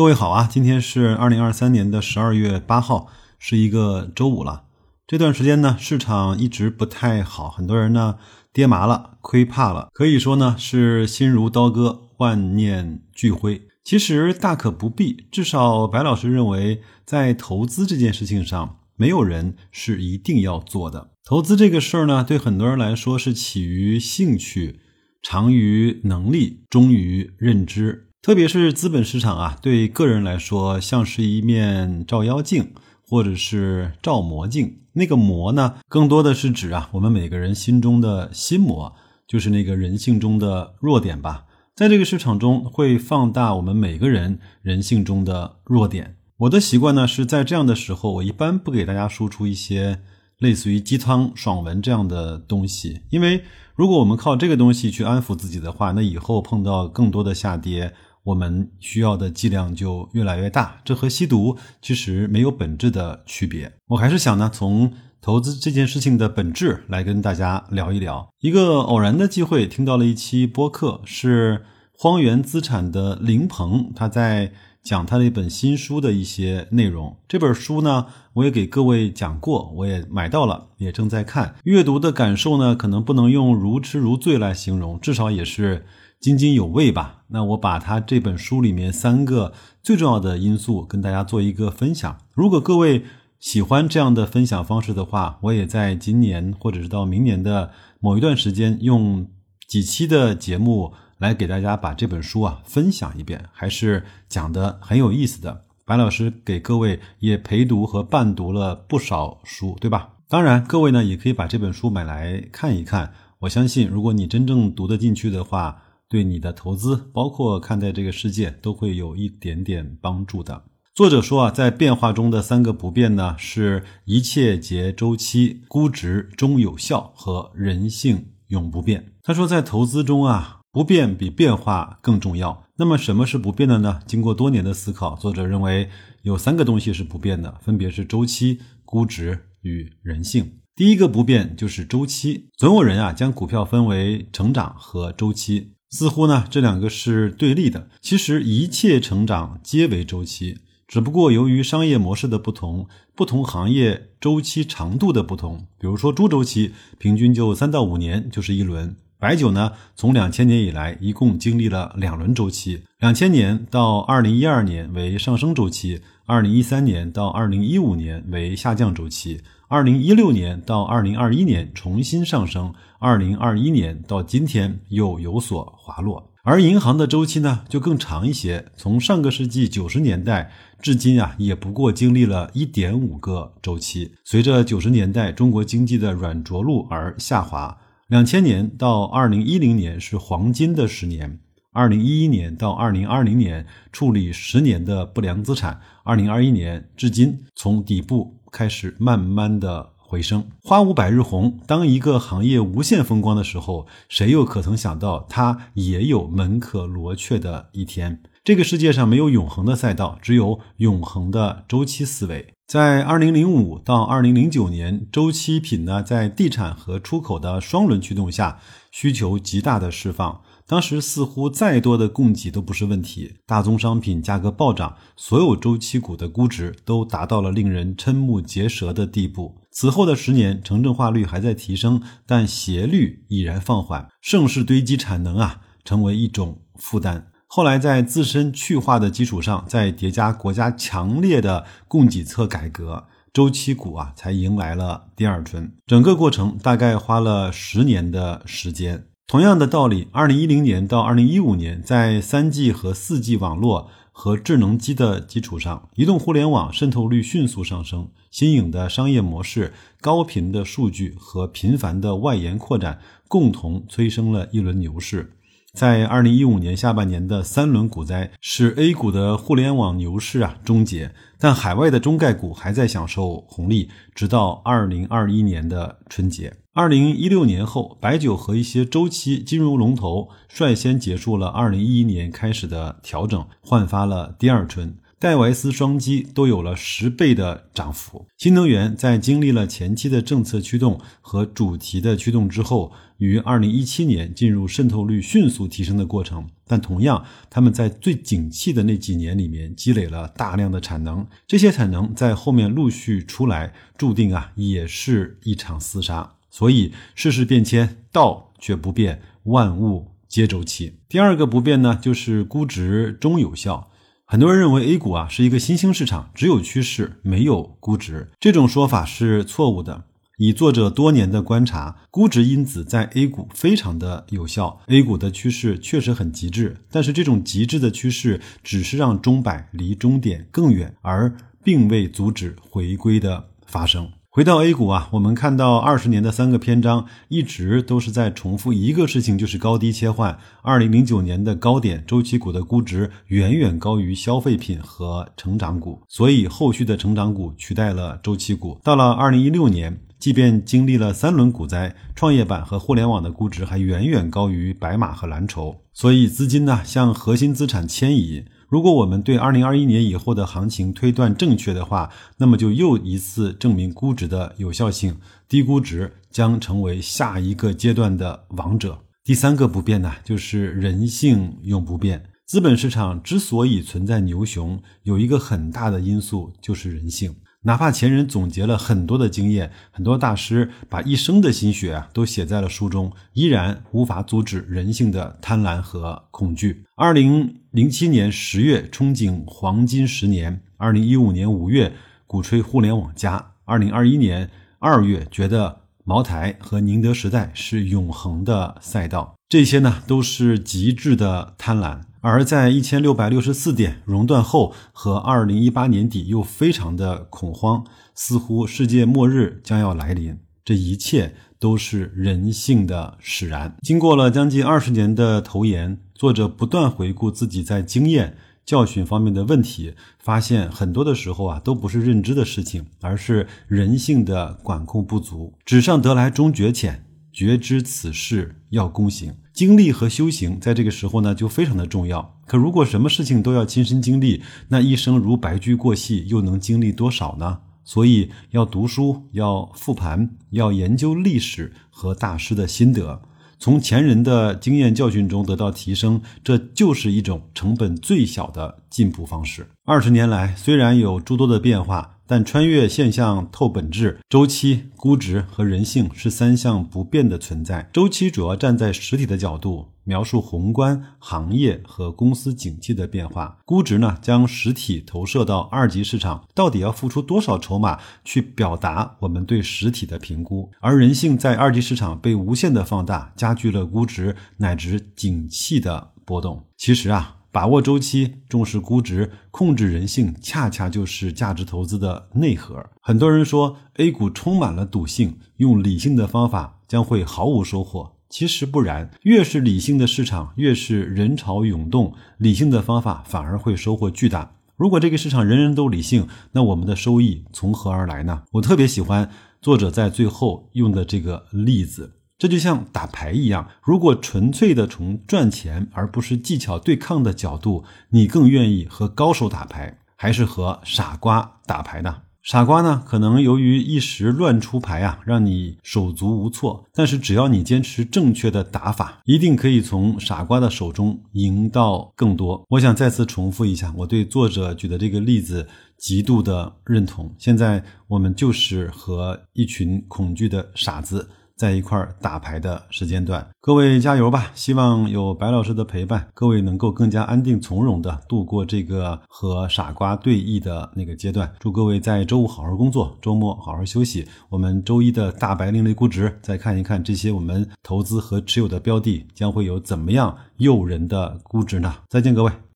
各位好啊，今天是二零二三年的十二月八号，是一个周五了。这段时间呢，市场一直不太好，很多人呢跌麻了，亏怕了，可以说呢是心如刀割，万念俱灰。其实大可不必，至少白老师认为，在投资这件事情上，没有人是一定要做的。投资这个事儿呢，对很多人来说是起于兴趣，长于能力，终于认知。特别是资本市场啊，对个人来说像是一面照妖镜，或者是照魔镜。那个魔呢，更多的是指啊，我们每个人心中的心魔，就是那个人性中的弱点吧。在这个市场中，会放大我们每个人人性中的弱点。我的习惯呢，是在这样的时候，我一般不给大家输出一些类似于鸡汤爽文这样的东西，因为如果我们靠这个东西去安抚自己的话，那以后碰到更多的下跌。我们需要的剂量就越来越大，这和吸毒其实没有本质的区别。我还是想呢，从投资这件事情的本质来跟大家聊一聊。一个偶然的机会，听到了一期播客，是荒原资产的林鹏，他在讲他的一本新书的一些内容。这本书呢，我也给各位讲过，我也买到了，也正在看。阅读的感受呢，可能不能用如痴如醉来形容，至少也是。津津有味吧？那我把他这本书里面三个最重要的因素跟大家做一个分享。如果各位喜欢这样的分享方式的话，我也在今年或者是到明年的某一段时间，用几期的节目来给大家把这本书啊分享一遍，还是讲的很有意思的。白老师给各位也陪读和伴读了不少书，对吧？当然，各位呢也可以把这本书买来看一看。我相信，如果你真正读得进去的话，对你的投资，包括看待这个世界，都会有一点点帮助的。作者说啊，在变化中的三个不变呢，是一切皆周期，估值终有效和人性永不变。他说，在投资中啊，不变比变化更重要。那么什么是不变的呢？经过多年的思考，作者认为有三个东西是不变的，分别是周期、估值与人性。第一个不变就是周期。总有人啊，将股票分为成长和周期。似乎呢，这两个是对立的。其实一切成长皆为周期，只不过由于商业模式的不同，不同行业周期长度的不同。比如说猪周期平均就三到五年就是一轮，白酒呢从两千年以来一共经历了两轮周期，两千年到二零一二年为上升周期，二零一三年到二零一五年为下降周期。二零一六年到二零二一年重新上升，二零二一年到今天又有所滑落。而银行的周期呢，就更长一些，从上个世纪九十年代至今啊，也不过经历了一点五个周期。随着九十年代中国经济的软着陆而下滑，两千年到二零一零年是黄金的十年，二零一一年到二零二零年处理十年的不良资产，二零二一年至今从底部。开始慢慢的回升，花无百日红。当一个行业无限风光的时候，谁又可曾想到它也有门可罗雀的一天？这个世界上没有永恒的赛道，只有永恒的周期思维。在二零零五到二零零九年，周期品呢在地产和出口的双轮驱动下，需求极大的释放。当时似乎再多的供给都不是问题，大宗商品价格暴涨，所有周期股的估值都达到了令人瞠目结舌的地步。此后的十年，城镇化率还在提升，但斜率已然放缓，盛世堆积产能啊，成为一种负担。后来在自身去化的基础上，再叠加国家强烈的供给侧改革，周期股啊才迎来了第二春。整个过程大概花了十年的时间。同样的道理，二零一零年到二零一五年，在三 G 和四 G 网络和智能机的基础上，移动互联网渗透率迅速上升，新颖的商业模式、高频的数据和频繁的外延扩展，共同催生了一轮牛市。在二零一五年下半年的三轮股灾，使 A 股的互联网牛市啊终结，但海外的中概股还在享受红利，直到二零二一年的春节。二零一六年后，白酒和一些周期金融龙头率先结束了二零一一年开始的调整，焕发了第二春。戴维斯双击都有了十倍的涨幅。新能源在经历了前期的政策驱动和主题的驱动之后，于二零一七年进入渗透率迅速提升的过程。但同样，他们在最景气的那几年里面积累了大量的产能，这些产能在后面陆续出来，注定啊也是一场厮杀。所以世事变迁，道却不变，万物皆周期。第二个不变呢，就是估值终有效。很多人认为 A 股啊是一个新兴市场，只有趋势没有估值，这种说法是错误的。以作者多年的观察，估值因子在 A 股非常的有效。A 股的趋势确实很极致，但是这种极致的趋势只是让钟摆离终点更远，而并未阻止回归的发生。回到 A 股啊，我们看到二十年的三个篇章一直都是在重复一个事情，就是高低切换。二零零九年的高点，周期股的估值远远高于消费品和成长股，所以后续的成长股取代了周期股。到了二零一六年。即便经历了三轮股灾，创业板和互联网的估值还远远高于白马和蓝筹，所以资金呢向核心资产迁移。如果我们对二零二一年以后的行情推断正确的话，那么就又一次证明估值的有效性，低估值将成为下一个阶段的王者。第三个不变呢，就是人性永不变。资本市场之所以存在牛熊，有一个很大的因素就是人性。哪怕前人总结了很多的经验，很多大师把一生的心血啊都写在了书中，依然无法阻止人性的贪婪和恐惧。二零零七年十月憧憬黄金十年，二零一五年五月鼓吹互联网加，二零二一年二月觉得茅台和宁德时代是永恒的赛道，这些呢都是极致的贪婪。而在一千六百六十四点熔断后和二零一八年底又非常的恐慌，似乎世界末日将要来临。这一切都是人性的使然。经过了将近二十年的投研，作者不断回顾自己在经验教训方面的问题，发现很多的时候啊都不是认知的事情，而是人性的管控不足。纸上得来终觉浅，觉知此事要躬行。经历和修行在这个时候呢，就非常的重要。可如果什么事情都要亲身经历，那一生如白驹过隙，又能经历多少呢？所以要读书，要复盘，要研究历史和大师的心得，从前人的经验教训中得到提升，这就是一种成本最小的进步方式。二十年来，虽然有诸多的变化。但穿越现象透本质，周期、估值和人性是三项不变的存在。周期主要站在实体的角度描述宏观行业和公司景气的变化，估值呢将实体投射到二级市场，到底要付出多少筹码去表达我们对实体的评估？而人性在二级市场被无限的放大，加剧了估值乃至景气的波动。其实啊。把握周期，重视估值，控制人性，恰恰就是价值投资的内核。很多人说 A 股充满了赌性，用理性的方法将会毫无收获。其实不然，越是理性的市场，越是人潮涌动，理性的方法反而会收获巨大。如果这个市场人人都理性，那我们的收益从何而来呢？我特别喜欢作者在最后用的这个例子。这就像打牌一样，如果纯粹的从赚钱而不是技巧对抗的角度，你更愿意和高手打牌，还是和傻瓜打牌呢？傻瓜呢，可能由于一时乱出牌啊，让你手足无措。但是只要你坚持正确的打法，一定可以从傻瓜的手中赢到更多。我想再次重复一下，我对作者举的这个例子极度的认同。现在我们就是和一群恐惧的傻子。在一块打牌的时间段，各位加油吧！希望有白老师的陪伴，各位能够更加安定从容的度过这个和傻瓜对弈的那个阶段。祝各位在周五好好工作，周末好好休息。我们周一的大白另类估值，再看一看这些我们投资和持有的标的将会有怎么样诱人的估值呢？再见，各位。